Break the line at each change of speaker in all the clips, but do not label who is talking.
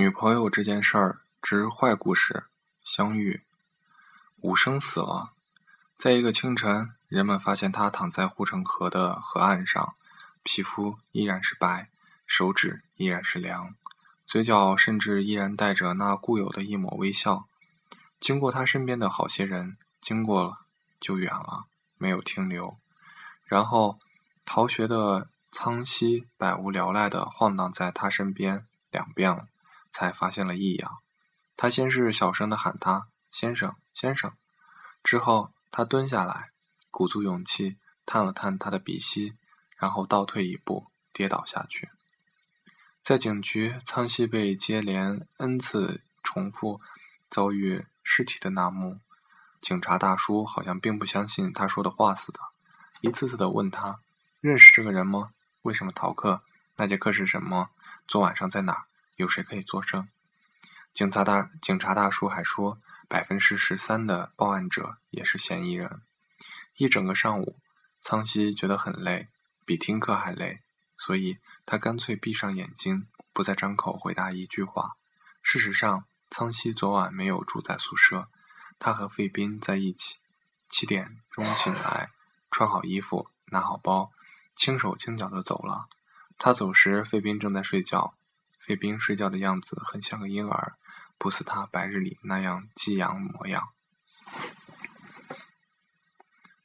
女朋友这件事儿之坏故事。相遇，武生死了。在一个清晨，人们发现他躺在护城河的河岸上，皮肤依然是白，手指依然是凉，嘴角甚至依然带着那固有的一抹微笑。经过他身边的好些人，经过了就远了，没有停留。然后，逃学的苍溪百无聊赖地晃荡在他身边两遍了，才发现了异样。他先是小声的喊他“先生，先生”，之后。他蹲下来，鼓足勇气探了探他的鼻息，然后倒退一步，跌倒下去。在警局，苍溪被接连 n 次重复遭遇尸体的那幕，警察大叔好像并不相信他说的话似的，一次次的问他：“认识这个人吗？为什么逃课？那节课是什么？昨晚上在哪儿？有谁可以作证？”警察大警察大叔还说。百分之十三的报案者也是嫌疑人。一整个上午，苍溪觉得很累，比听课还累，所以他干脆闭上眼睛，不再张口回答一句话。事实上，苍溪昨晚没有住在宿舍，他和费斌在一起。七点钟醒来，穿好衣服，拿好包，轻手轻脚地走了。他走时，费斌正在睡觉。费斌睡觉的样子很像个婴儿。不似他白日里那样激昂模样。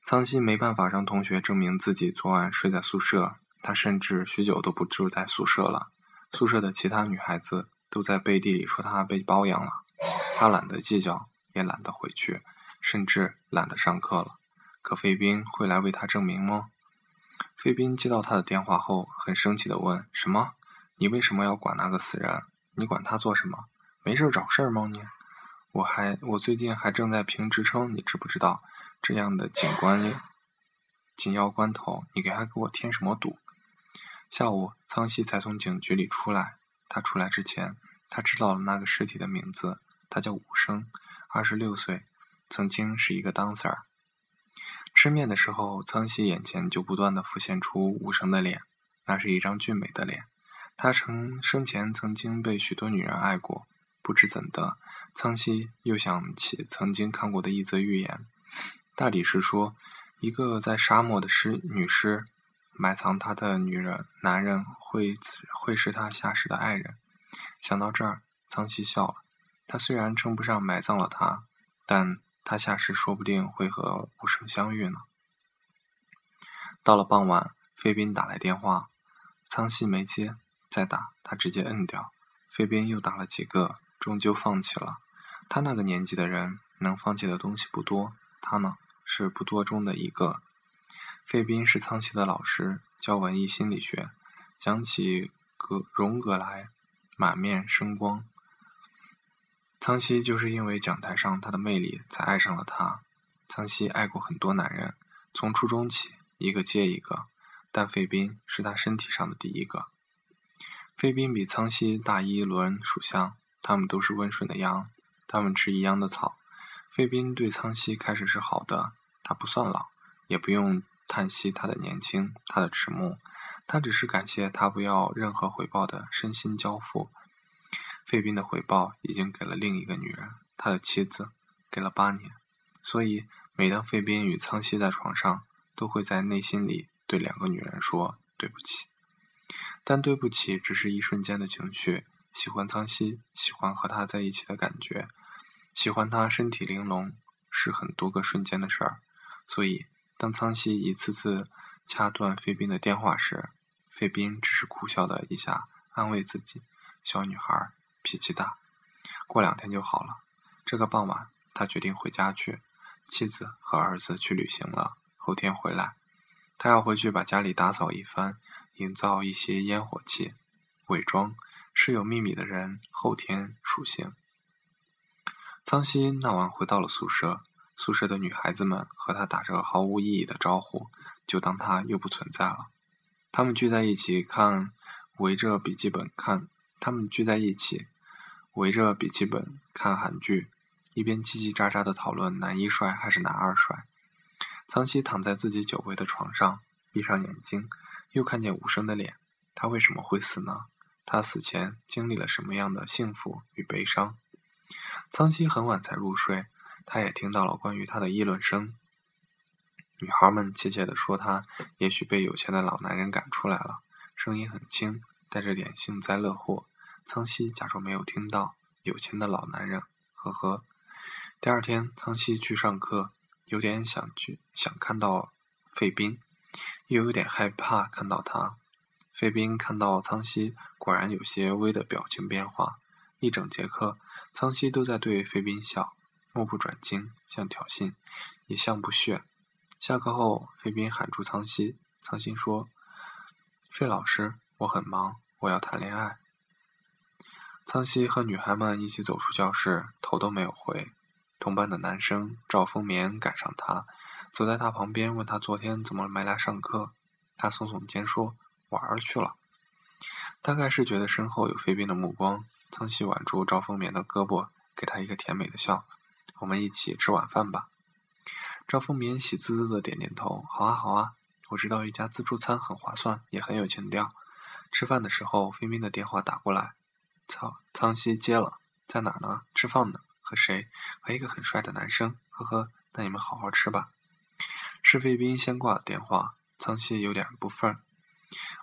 苍西没办法让同学证明自己昨晚睡在宿舍，他甚至许久都不住在宿舍了。宿舍的其他女孩子都在背地里说他被包养了，他懒得计较，也懒得回去，甚至懒得上课了。可费斌会来为他证明吗？费斌接到他的电话后，很生气地问：“什么？你为什么要管那个死人？你管他做什么？”没事找事儿吗你？我还我最近还正在评职称，你知不知道？这样的警官紧要关头，你给他给我添什么堵？下午，苍溪才从警局里出来。他出来之前，他知道了那个尸体的名字，他叫武生，二十六岁，曾经是一个 dancer。吃面的时候，苍溪眼前就不断的浮现出武生的脸，那是一张俊美的脸。他曾生前曾经被许多女人爱过。不知怎的，苍溪又想起曾经看过的一则寓言，大抵是说，一个在沙漠的尸女尸，埋藏她的女人男人会会是她下世的爱人。想到这儿，苍溪笑了。他虽然称不上埋葬了她，但他下世说不定会和无声相遇呢。到了傍晚，费斌打来电话，苍溪没接，再打他直接摁掉。费斌又打了几个。终究放弃了。他那个年纪的人，能放弃的东西不多。他呢，是不多中的一个。费斌是苍溪的老师，教文艺心理学，讲起格荣格来，满面生光。苍溪就是因为讲台上他的魅力，才爱上了他。苍溪爱过很多男人，从初中起，一个接一个，但费斌是他身体上的第一个。费斌比苍溪大一轮属相。他们都是温顺的羊，他们吃一样的草。费斌对苍溪开始是好的，他不算老，也不用叹息他的年轻，他的迟暮，他只是感谢他不要任何回报的身心交付。费斌的回报已经给了另一个女人，他的妻子，给了八年。所以每当费斌与苍溪在床上，都会在内心里对两个女人说对不起，但对不起只是一瞬间的情绪。喜欢苍溪，喜欢和他在一起的感觉，喜欢他身体玲珑，是很多个瞬间的事儿。所以，当苍溪一次次掐断费斌的电话时，费斌只是苦笑了一下，安慰自己：小女孩脾气大，过两天就好了。这个傍晚，他决定回家去。妻子和儿子去旅行了，后天回来，他要回去把家里打扫一番，营造一些烟火气，伪装。是有秘密的人，后天属性。苍西那晚回到了宿舍，宿舍的女孩子们和他打着毫无意义的招呼，就当他又不存在了。他们聚在一起看，围着笔记本看。他们聚在一起，围着笔记本看韩剧，一边叽叽喳喳的讨论男一帅还是男二帅。苍西躺在自己久违的床上，闭上眼睛，又看见武生的脸。他为什么会死呢？他死前经历了什么样的幸福与悲伤。苍溪很晚才入睡，他也听到了关于他的议论声。女孩们窃窃地说他也许被有钱的老男人赶出来了，声音很轻，带着点幸灾乐祸。苍溪假装没有听到。有钱的老男人，呵呵。第二天，苍溪去上课，有点想去想看到费斌，又有点害怕看到他。费斌看到苍溪，果然有些微的表情变化。一整节课，苍溪都在对费斌笑，目不转睛，像挑衅，也像不屑。下课后，费斌喊住苍溪，苍溪说：“费老师，我很忙，我要谈恋爱。”苍溪和女孩们一起走出教室，头都没有回。同班的男生赵风眠赶上他，走在他旁边，问他昨天怎么没来上课。他耸耸肩说：“玩去了。”大概是觉得身后有飞兵的目光，苍溪挽住赵风眠的胳膊，给他一个甜美的笑：“我们一起吃晚饭吧。”赵风眠喜滋滋的点点头：“好啊，好啊，我知道一家自助餐很划算，也很有情调。”吃饭的时候，飞兵的电话打过来。苍苍溪接了，在哪儿呢？吃饭呢？和谁？和一个很帅的男生。呵呵，那你们好好吃吧。是费斌先挂了电话，苍溪有点不忿。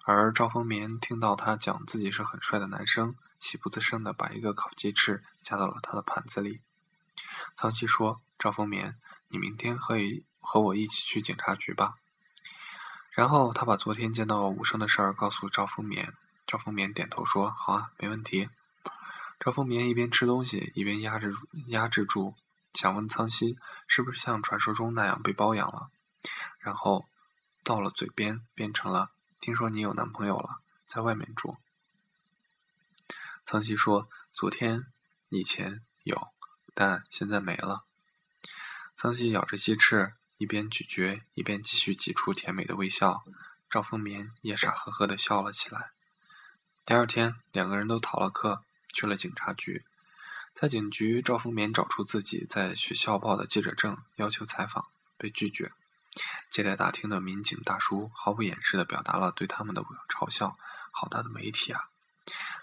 而赵风眠听到他讲自己是很帅的男生，喜不自胜的把一个烤鸡翅夹到了他的盘子里。苍溪说：“赵风眠，你明天可以和我一起去警察局吧。”然后他把昨天见到武生的事儿告诉赵风眠。赵风眠点头说：“好啊，没问题。”赵风眠一边吃东西，一边压制压制住想问苍溪是不是像传说中那样被包养了，然后到了嘴边变成了“听说你有男朋友了，在外面住。”苍溪说：“昨天以前有，但现在没了。”苍溪咬着鸡翅，一边咀嚼一边继续挤出甜美的微笑。赵风眠也傻呵呵的笑了起来。第二天，两个人都逃了课，去了警察局。在警局，赵风眠找出自己在学校报的记者证，要求采访，被拒绝。接待大厅的民警大叔毫不掩饰地表达了对他们的嘲笑：“好大的媒体啊！”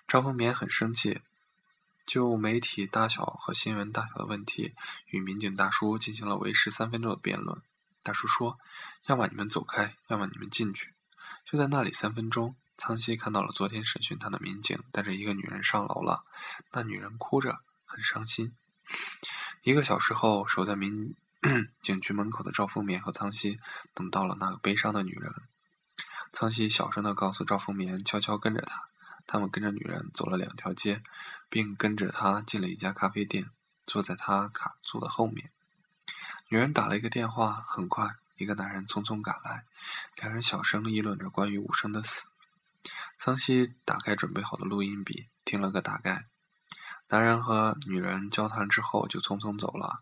赵风眠很生气，就媒体大小和新闻大小的问题，与民警大叔进行了为时三分钟的辩论。大叔说：“要么你们走开，要么你们进去。”就在那里三分钟。苍溪看到了昨天审讯他的民警带着一个女人上楼了，那女人哭着，很伤心。一个小时后，守在民 警局门口的赵凤眠和苍溪等到了那个悲伤的女人。苍溪小声地告诉赵凤眠，悄悄跟着他。他们跟着女人走了两条街，并跟着她进了一家咖啡店，坐在他卡座的后面。女人打了一个电话，很快，一个男人匆匆赶来，两人小声议论着关于武生的死。桑西打开准备好的录音笔，听了个大概。男人和女人交谈之后，就匆匆走了。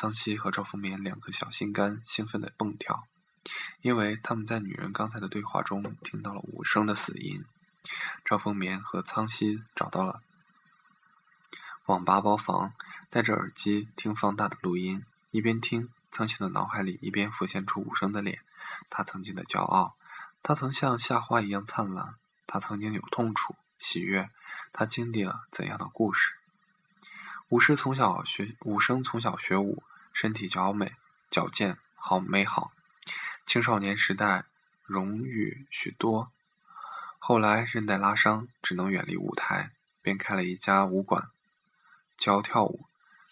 桑西和赵风眠两个小心肝兴奋地蹦跳，因为他们在女人刚才的对话中听到了武生的死因。赵风眠和苍西找到了网吧包房，戴着耳机听放大的录音，一边听，苍西的脑海里一边浮现出武生的脸，他曾经的骄傲。他曾像夏花一样灿烂，他曾经有痛楚、喜悦，他经历了怎样的故事？武士从小学，武生从小学武，身体矫美、矫健、好美好。青少年时代荣誉许多，后来韧带拉伤，只能远离舞台，便开了一家武馆，教跳舞。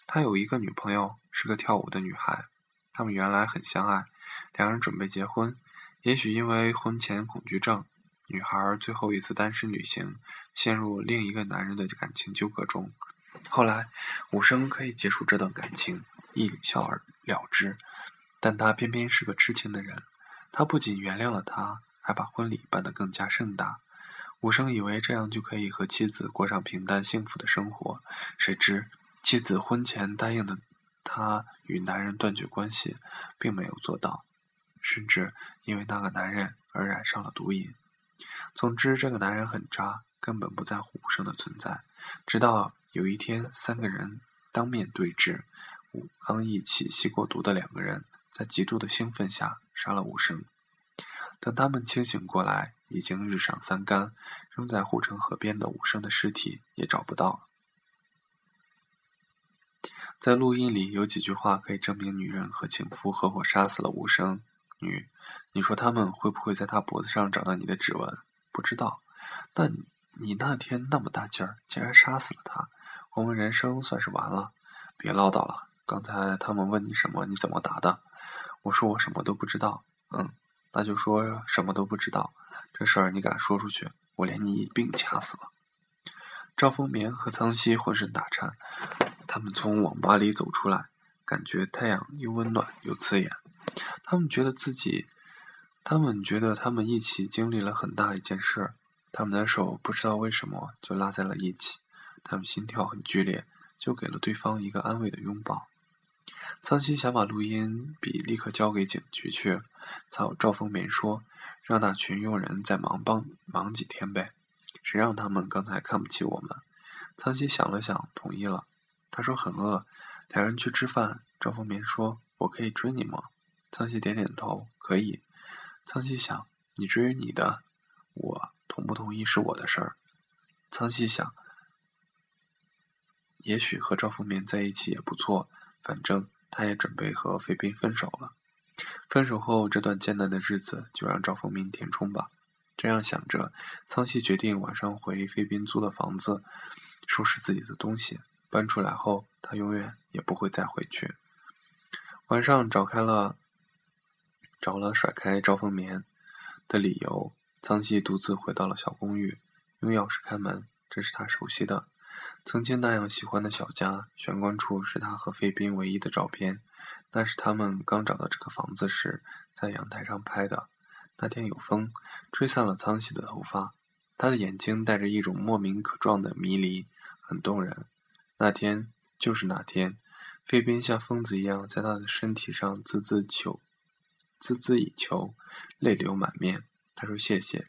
他有一个女朋友，是个跳舞的女孩，他们原来很相爱，两人准备结婚。也许因为婚前恐惧症，女孩最后一次单身旅行，陷入另一个男人的感情纠葛中。后来，武生可以结束这段感情，一笑而了之。但他偏偏是个痴情的人，他不仅原谅了他，还把婚礼办得更加盛大。武生以为这样就可以和妻子过上平淡幸福的生活，谁知妻子婚前答应的他与男人断绝关系，并没有做到。甚至因为那个男人而染上了毒瘾。总之，这个男人很渣，根本不在乎武生的存在。直到有一天，三个人当面对质，武刚一起吸过毒的两个人，在极度的兴奋下杀了武生。等他们清醒过来，已经日上三竿，扔在护城河边的武生的尸体也找不到。在录音里有几句话可以证明女人和情夫合伙杀死了武生。女，你说他们会不会在他脖子上找到你的指纹？不知道。但你那天那么大劲儿，竟然杀死了他，我们人生算是完了。别唠叨了，刚才他们问你什么，你怎么答的？我说我什么都不知道。嗯，那就说什么都不知道。这事儿你敢说出去，我连你一并掐死了。赵丰棉和苍溪浑身打颤，他们从网吧里走出来，感觉太阳又温暖又刺眼。他们觉得自己，他们觉得他们一起经历了很大一件事，他们的手不知道为什么就拉在了一起，他们心跳很剧烈，就给了对方一个安慰的拥抱。苍溪想把录音笔立刻交给警局去，曹赵凤棉说：“让那群佣人再忙帮忙几天呗，谁让他们刚才看不起我们？”苍溪想了想，同意了。他说：“很饿，两人去吃饭。”赵凤棉说：“我可以追你吗？”苍溪点点头，可以。苍溪想，你追你的，我同不同意是我的事儿。苍溪想，也许和赵凤棉在一起也不错，反正他也准备和费斌分手了。分手后这段艰难的日子就让赵凤鸣填充吧。这样想着，苍溪决定晚上回费斌租的房子，收拾自己的东西。搬出来后，他永远也不会再回去。晚上找开了。找了甩开赵凤棉的理由，苍溪独自回到了小公寓，用钥匙开门。这是他熟悉的，曾经那样喜欢的小家。玄关处是他和费斌唯一的照片，那是他们刚找到这个房子时在阳台上拍的。那天有风，吹散了苍溪的头发，他的眼睛带着一种莫名可状的迷离，很动人。那天就是那天，费斌像疯子一样在他的身体上滋滋求。孜孜以求，泪流满面。他说：“谢谢。”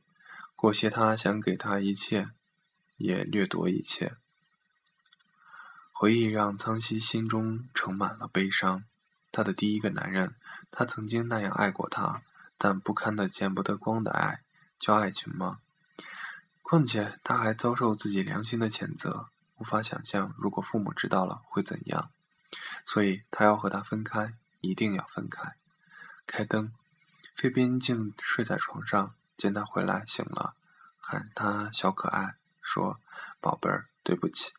裹挟他想给他一切，也掠夺一切。回忆让苍溪心中盛满了悲伤。他的第一个男人，他曾经那样爱过他，但不堪的见不得光的爱，叫爱情吗？况且他还遭受自己良心的谴责，无法想象如果父母知道了会怎样。所以他要和他分开，一定要分开。开灯，费斌竟睡在床上。见他回来醒了，喊他小可爱，说：“宝贝儿，对不起。”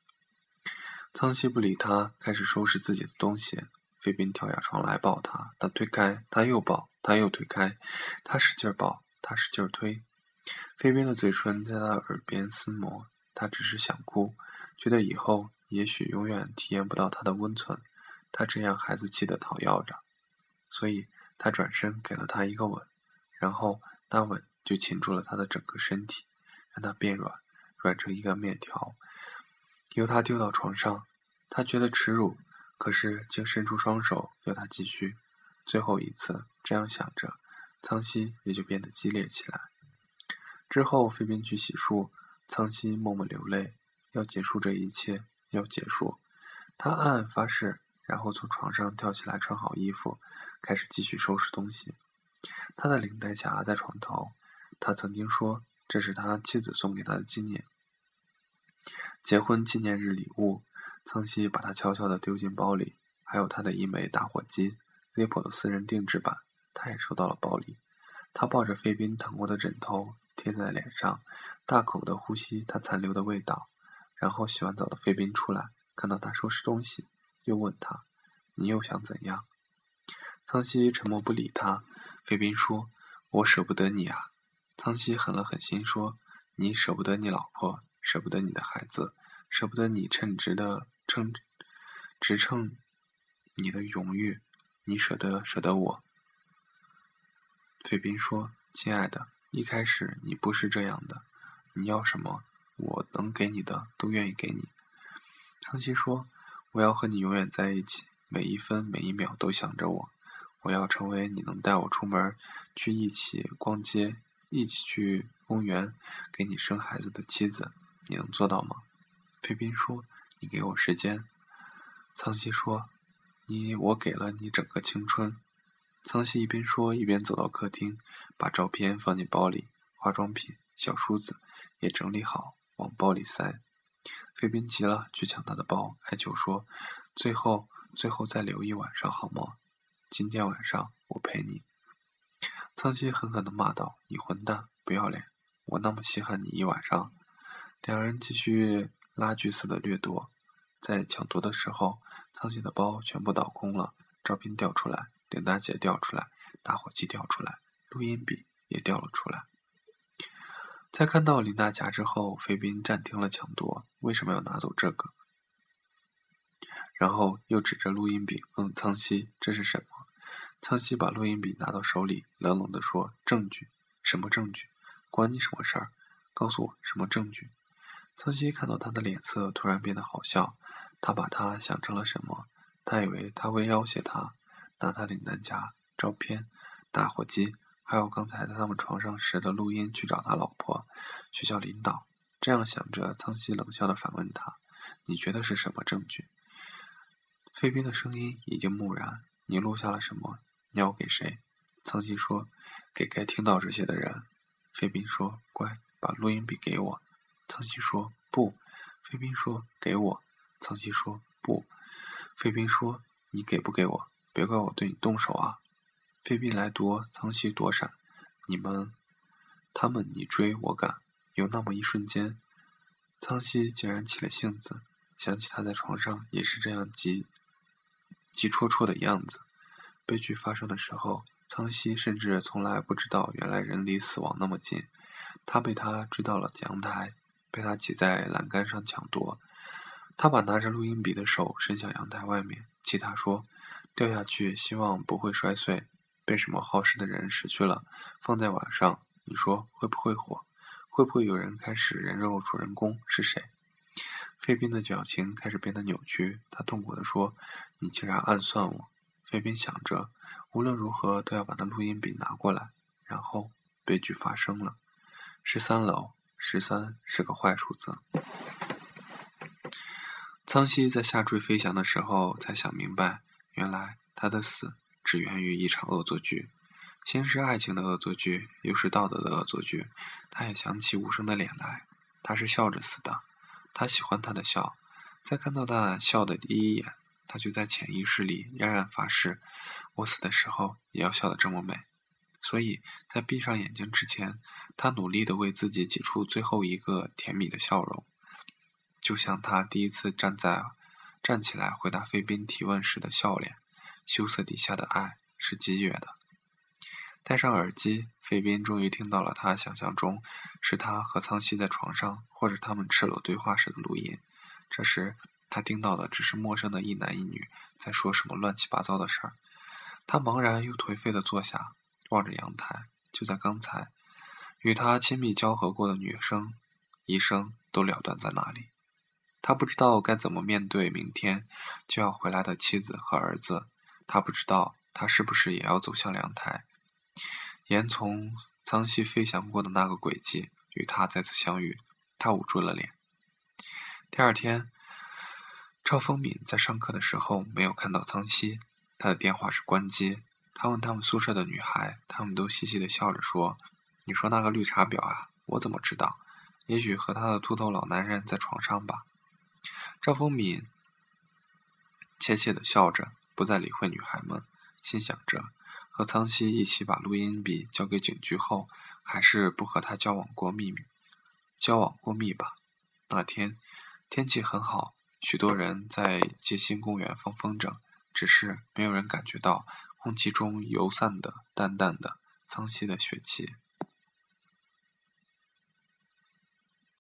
苍西不理他，开始收拾自己的东西。费斌跳下床来抱他，他推开，他又抱，他又推开，他使劲抱，他使劲推。费斌的嘴唇在他耳边撕磨，他只是想哭，觉得以后也许永远体验不到他的温存。他这样孩子气的讨要着，所以。他转身给了他一个吻，然后那吻就擒住了他的整个身体，让他变软，软成一个面条，由他丢到床上。他觉得耻辱，可是竟伸出双手要他继续。最后一次，这样想着，苍溪也就变得激烈起来。之后，费斌去洗漱，苍溪默默流泪，要结束这一切，要结束。他暗暗发誓。然后从床上跳起来，穿好衣服，开始继续收拾东西。他的领带夹在床头。他曾经说，这是他妻子送给他的纪念结婚纪念日礼物。苍溪把它悄悄地丢进包里，还有他的一枚打火机，Zippo 的私人定制版，他也收到了包里。他抱着费斌躺过的枕头，贴在脸上，大口地呼吸他残留的味道。然后洗完澡的费斌出来，看到他收拾东西。又问他：“你又想怎样？”苍溪沉默不理他。费斌说：“我舍不得你啊。”苍溪狠了狠心说：“你舍不得你老婆，舍不得你的孩子，舍不得你称职的称，职称你的荣誉，你舍得舍得我？”费斌说：“亲爱的，一开始你不是这样的。你要什么，我能给你的都愿意给你。”苍溪说。我要和你永远在一起，每一分每一秒都想着我。我要成为你能带我出门去一起逛街、一起去公园、给你生孩子的妻子。你能做到吗？菲宾说：“你给我时间。”苍西说：“你我给了你整个青春。”苍西一边说一边走到客厅，把照片放进包里，化妆品、小梳子也整理好，往包里塞。费宾急了，去抢他的包，哀求说：“最后，最后再留一晚上好吗？今天晚上我陪你。”苍西狠狠地骂道：“你混蛋，不要脸！我那么稀罕你一晚上？”两人继续拉锯似的掠夺，在抢夺的时候，苍溪的包全部倒空了，照片掉出来，领带结掉出来，打火机掉出来，录音笔也掉了出来。在看到琳达夹之后，费宾暂停了抢夺。为什么要拿走这个？然后又指着录音笔问苍溪：“这是什么？”苍溪把录音笔拿到手里，冷冷地说：“证据？什么证据？关你什么事儿？告诉我什么证据？”苍西看到他的脸色突然变得好笑，他把他想成了什么？他以为他会要挟他，拿他领带夹、照片、打火机。还有刚才在他们床上时的录音，去找他老婆、学校领导。这样想着，苍西冷笑的反问他：“你觉得是什么证据？”费宾的声音已经木然：“你录下了什么？你要给谁？”苍西说：“给该听到这些的人。”费宾说：“乖，把录音笔给我。”苍西说：“不。”费宾说：“给我。”苍西说：“不。”费宾说：“你给不给我？别怪我对你动手啊！”费宾来夺，苍西躲闪。你们，他们你追我赶，有那么一瞬间，苍溪竟然起了性子，想起他在床上也是这样急急戳戳的样子。悲剧发生的时候，苍溪甚至从来不知道，原来人离死亡那么近。他被他追到了阳台，被他挤在栏杆上抢夺。他把拿着录音笔的手伸向阳台外面，气他说：“掉下去，希望不会摔碎。”被什么好事的人失去了，放在晚上，你说会不会火？会不会有人开始人肉主人公？是谁？费宾的表情开始变得扭曲，他痛苦地说：“你竟然暗算我！”费宾想着，无论如何都要把那录音笔拿过来。然后，悲剧发生了。十三楼，十三是个坏数字。苍溪在下坠飞翔的时候才想明白，原来他的死。只源于一场恶作剧，先是爱情的恶作剧，又是道德的恶作剧。他也想起无声的脸来，他是笑着死的。他喜欢他的笑，在看到他笑的第一眼，他就在潜意识里冉冉发誓：我死的时候也要笑得这么美。所以在闭上眼睛之前，他努力地为自己挤出最后一个甜蜜的笑容，就像他第一次站在站起来回答费宾提问时的笑脸。羞涩底下的爱是激越的。戴上耳机，费宾终于听到了他想象中是他和苍溪在床上，或者他们赤裸对话时的录音。这时，他听到的只是陌生的一男一女在说什么乱七八糟的事儿。他茫然又颓废地坐下，望着阳台。就在刚才，与他亲密交合过的女生，一生都了断在那里。他不知道该怎么面对明天就要回来的妻子和儿子。他不知道，他是不是也要走向阳台，沿从苍溪飞翔过的那个轨迹与他再次相遇。他捂住了脸。第二天，赵风敏在上课的时候没有看到苍溪，他的电话是关机。他问他们宿舍的女孩，他们都嘻嘻的笑着说：“你说那个绿茶婊啊，我怎么知道？也许和他的秃头老男人在床上吧。”赵风敏怯怯的笑着。不再理会女孩们，心想着和苍溪一起把录音笔交给警局后，还是不和他交往过秘密，交往过密吧。那天天气很好，许多人在街心公园放风筝，只是没有人感觉到空气中游散的淡淡的苍兮的血气。